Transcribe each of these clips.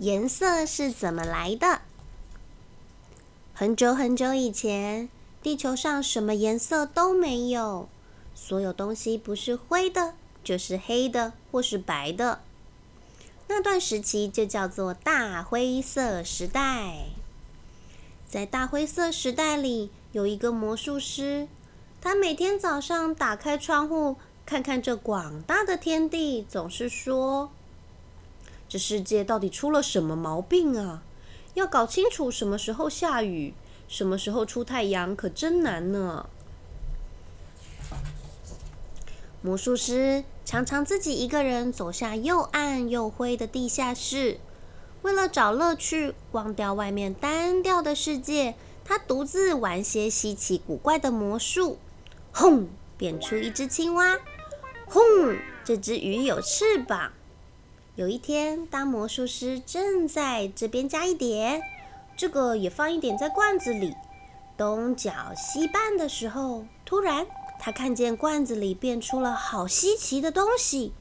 颜色是怎么来的？很久很久以前，地球上什么颜色都没有，所有东西不是灰的，就是黑的，或是白的。那段时期就叫做大灰色时代。在大灰色时代里，有一个魔术师，他每天早上打开窗户，看看这广大的天地，总是说。这世界到底出了什么毛病啊？要搞清楚什么时候下雨，什么时候出太阳，可真难呢。魔术师常常自己一个人走下又暗又灰的地下室，为了找乐趣，忘掉外面单调的世界，他独自玩些稀奇古怪的魔术。轰，变出一只青蛙。轰，这只鱼有翅膀。有一天，当魔术师正在这边加一点，这个也放一点在罐子里，东搅西拌的时候，突然他看见罐子里变出了好稀奇的东西，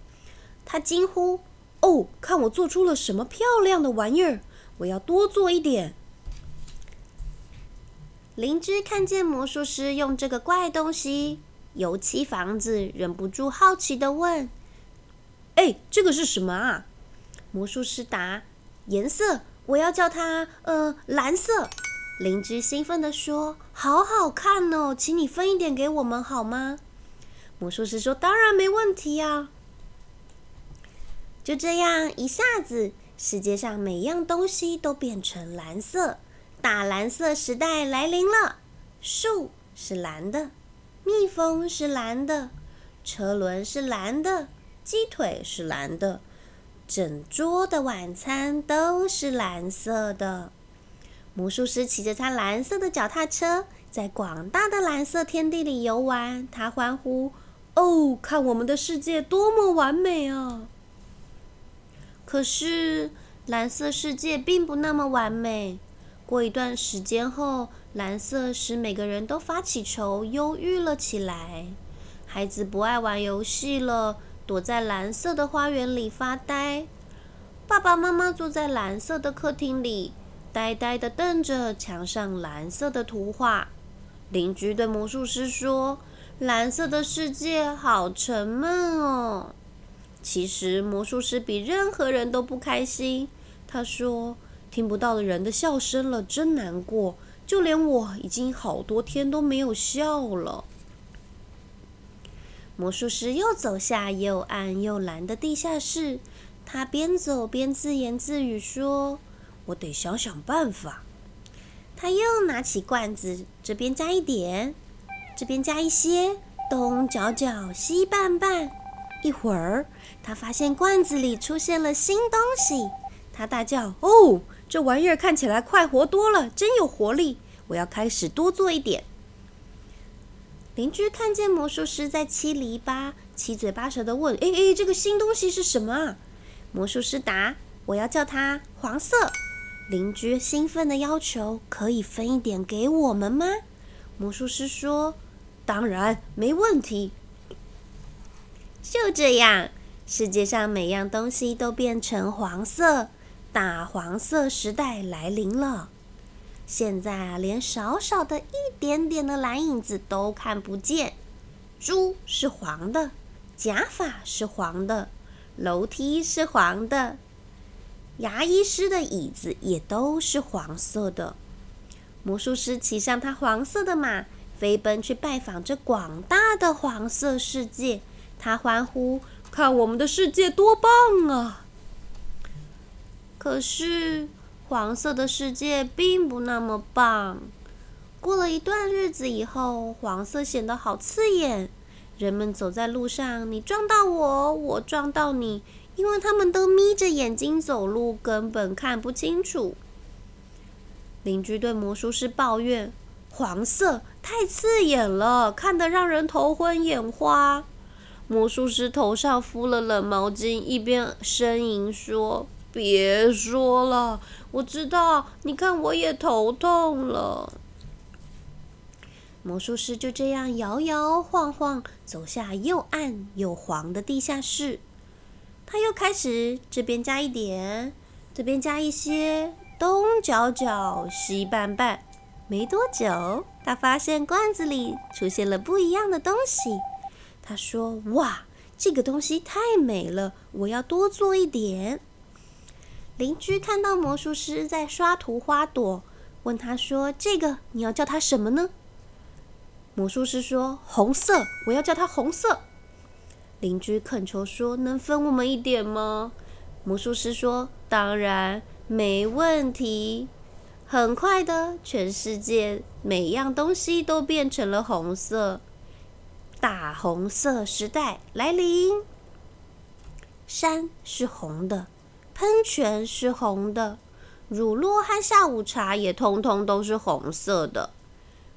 他惊呼：“哦，看我做出了什么漂亮的玩意儿！我要多做一点。”邻居看见魔术师用这个怪东西油漆房子，忍不住好奇的问。哎，这个是什么啊？魔术师答：“颜色，我要叫它呃蓝色。”邻居兴奋地说：“好好看哦，请你分一点给我们好吗？”魔术师说：“当然没问题呀。”就这样，一下子，世界上每样东西都变成蓝色，大蓝色时代来临了。树是蓝的，蜜蜂是蓝的，车轮是蓝的。鸡腿是蓝的，整桌的晚餐都是蓝色的。魔术师骑着他蓝色的脚踏车，在广大的蓝色天地里游玩。他欢呼：“哦，看我们的世界多么完美啊！”可是，蓝色世界并不那么完美。过一段时间后，蓝色使每个人都发起愁，忧郁了起来。孩子不爱玩游戏了。躲在蓝色的花园里发呆，爸爸妈妈坐在蓝色的客厅里，呆呆的瞪着墙上蓝色的图画。邻居对魔术师说：“蓝色的世界好沉闷哦。”其实魔术师比任何人都不开心。他说：“听不到的人的笑声了，真难过。就连我已经好多天都没有笑了。”魔术师又走下又暗又蓝的地下室，他边走边自言自语说：“我得想想办法。”他又拿起罐子，这边加一点，这边加一些，东搅搅，西拌拌。一会儿，他发现罐子里出现了新东西，他大叫：“哦，这玩意儿看起来快活多了，真有活力！我要开始多做一点。”邻居看见魔术师在七篱笆，七嘴八舌的问：“哎哎，这个新东西是什么？”魔术师答：“我要叫它黄色。”邻居兴奋的要求：“可以分一点给我们吗？”魔术师说：“当然，没问题。”就这样，世界上每样东西都变成黄色，大黄色时代来临了。现在啊，连少少的一点点的蓝影子都看不见。猪是黄的，假发是黄的，楼梯是黄的，牙医师的椅子也都是黄色的。魔术师骑上他黄色的马，飞奔去拜访这广大的黄色世界。他欢呼：“看我们的世界多棒啊！”可是。黄色的世界并不那么棒。过了一段日子以后，黄色显得好刺眼。人们走在路上，你撞到我，我撞到你，因为他们都眯着眼睛走路，根本看不清楚。邻居对魔术师抱怨：“黄色太刺眼了，看得让人头昏眼花。”魔术师头上敷了冷毛巾，一边呻吟说。别说了，我知道。你看，我也头痛了。魔术师就这样摇摇晃晃走下又暗又黄的地下室。他又开始这边加一点，这边加一些，东搅搅，西拌拌。没多久，他发现罐子里出现了不一样的东西。他说：“哇，这个东西太美了，我要多做一点。”邻居看到魔术师在刷涂花朵，问他说：“这个你要叫它什么呢？”魔术师说：“红色，我要叫它红色。”邻居恳求说：“能分我们一点吗？”魔术师说：“当然，没问题。”很快的，全世界每样东西都变成了红色。大红色时代来临。山是红的，喷泉是红的，乳酪和下午茶也通通都是红色的。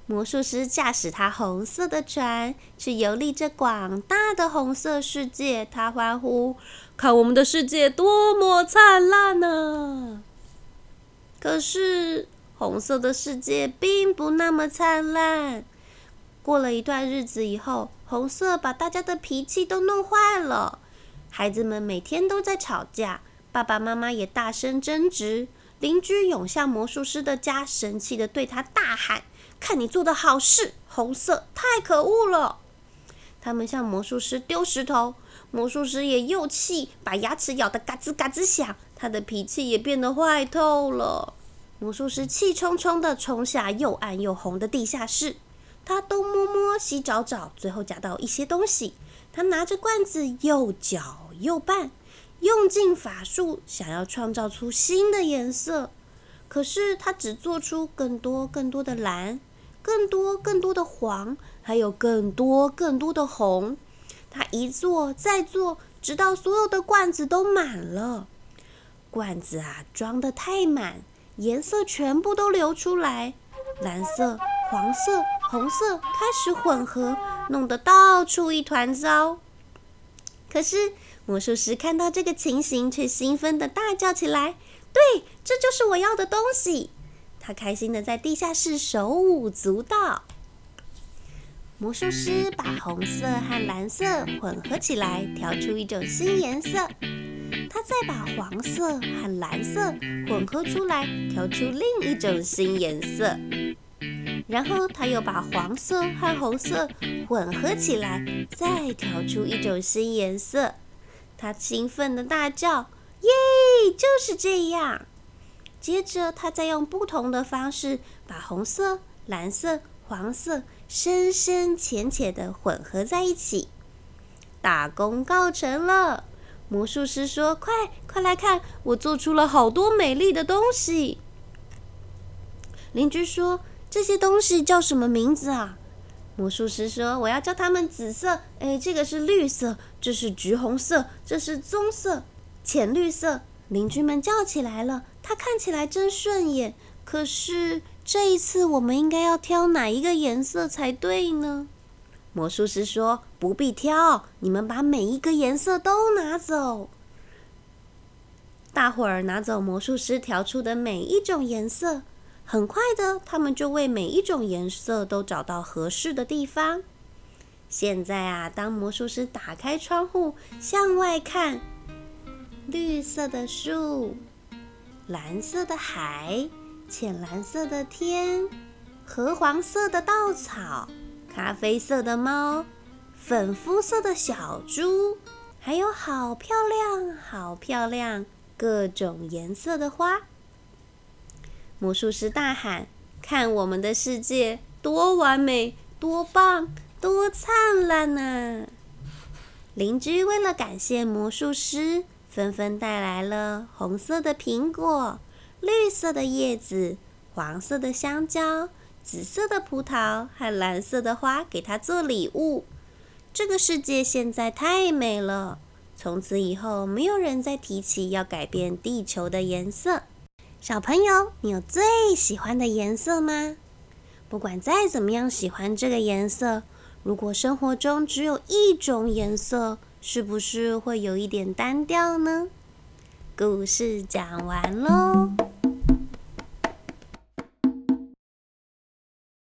魔术师驾驶他红色的船，去游历这广大的红色世界。他欢呼：“看我们的世界多么灿烂呢！”可是，红色的世界并不那么灿烂。过了一段日子以后，红色把大家的脾气都弄坏了。孩子们每天都在吵架，爸爸妈妈也大声争执。邻居涌向魔术师的家，生气的对他大喊：“看你做的好事，红色太可恶了！”他们向魔术师丢石头，魔术师也又气，把牙齿咬得嘎吱嘎吱响。他的脾气也变得坏透了。魔术师气冲冲地冲下又暗又红的地下室，他东摸摸西找找，最后夹到一些东西。他拿着罐子又搅又拌，用尽法术想要创造出新的颜色。可是他只做出更多更多的蓝，更多更多的黄，还有更多更多的红。他一做再做，直到所有的罐子都满了。罐子啊，装得太满，颜色全部都流出来，蓝色、黄色、红色开始混合，弄得到处一团糟。可是魔术师看到这个情形，却兴奋地大叫起来：“对，这就是我要的东西！”他开心地在地下室手舞足蹈。魔术师把红色和蓝色混合起来，调出一种新颜色。他再把黄色和蓝色混合出来，调出另一种新颜色。然后他又把黄色和红色混合起来，再调出一种新颜色。他兴奋的大叫：“耶！就是这样！”接着，他再用不同的方式把红色、蓝色、黄色深深浅浅的混合在一起。大功告成了。魔术师说：“快，快来看，我做出了好多美丽的东西。”邻居说：“这些东西叫什么名字啊？”魔术师说：“我要叫他们紫色。哎，这个是绿色，这是橘红色，这是棕色，浅绿色。”邻居们叫起来了：“它看起来真顺眼，可是这一次我们应该要挑哪一个颜色才对呢？”魔术师说：“不必挑，你们把每一个颜色都拿走。”大伙儿拿走魔术师调出的每一种颜色，很快的，他们就为每一种颜色都找到合适的地方。现在啊，当魔术师打开窗户向外看，绿色的树，蓝色的海，浅蓝色的天，褐黄色的稻草。咖啡色的猫，粉肤色的小猪，还有好漂亮、好漂亮各种颜色的花。魔术师大喊：“看我们的世界多完美、多棒、多灿烂啊！”邻居为了感谢魔术师，纷纷带来了红色的苹果、绿色的叶子、黄色的香蕉。紫色的葡萄和蓝色的花给他做礼物。这个世界现在太美了，从此以后没有人再提起要改变地球的颜色。小朋友，你有最喜欢的颜色吗？不管再怎么样喜欢这个颜色，如果生活中只有一种颜色，是不是会有一点单调呢？故事讲完喽。